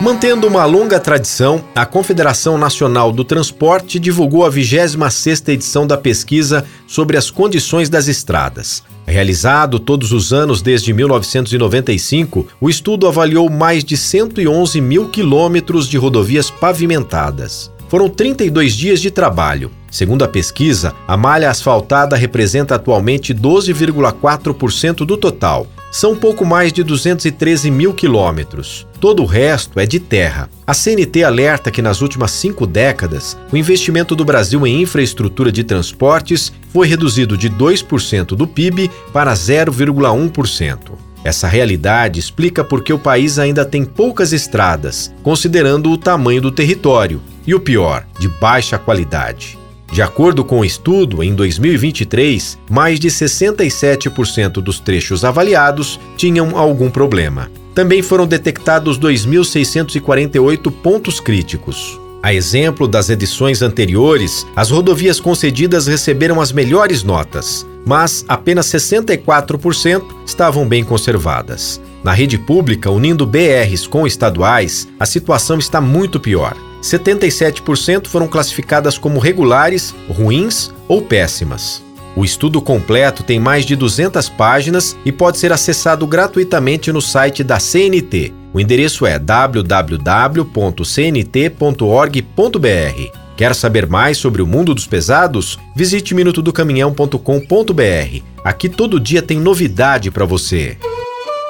Mantendo uma longa tradição, a Confederação Nacional do Transporte divulgou a 26ª edição da pesquisa sobre as condições das estradas. Realizado todos os anos desde 1995, o estudo avaliou mais de 111 mil quilômetros de rodovias pavimentadas. Foram 32 dias de trabalho. Segundo a pesquisa, a malha asfaltada representa atualmente 12,4% do total. São pouco mais de 213 mil quilômetros. Todo o resto é de terra. A CNT alerta que nas últimas cinco décadas, o investimento do Brasil em infraestrutura de transportes foi reduzido de 2% do PIB para 0,1%. Essa realidade explica por que o país ainda tem poucas estradas, considerando o tamanho do território, e o pior, de baixa qualidade. De acordo com o estudo, em 2023, mais de 67% dos trechos avaliados tinham algum problema. Também foram detectados 2.648 pontos críticos. A exemplo das edições anteriores, as rodovias concedidas receberam as melhores notas, mas apenas 64% estavam bem conservadas. Na rede pública, unindo BRs com estaduais, a situação está muito pior. 77% foram classificadas como regulares, ruins ou péssimas. O estudo completo tem mais de 200 páginas e pode ser acessado gratuitamente no site da CNT. O endereço é www.cnt.org.br. Quer saber mais sobre o mundo dos pesados? Visite minutodocaminhão.com.br. Aqui todo dia tem novidade para você.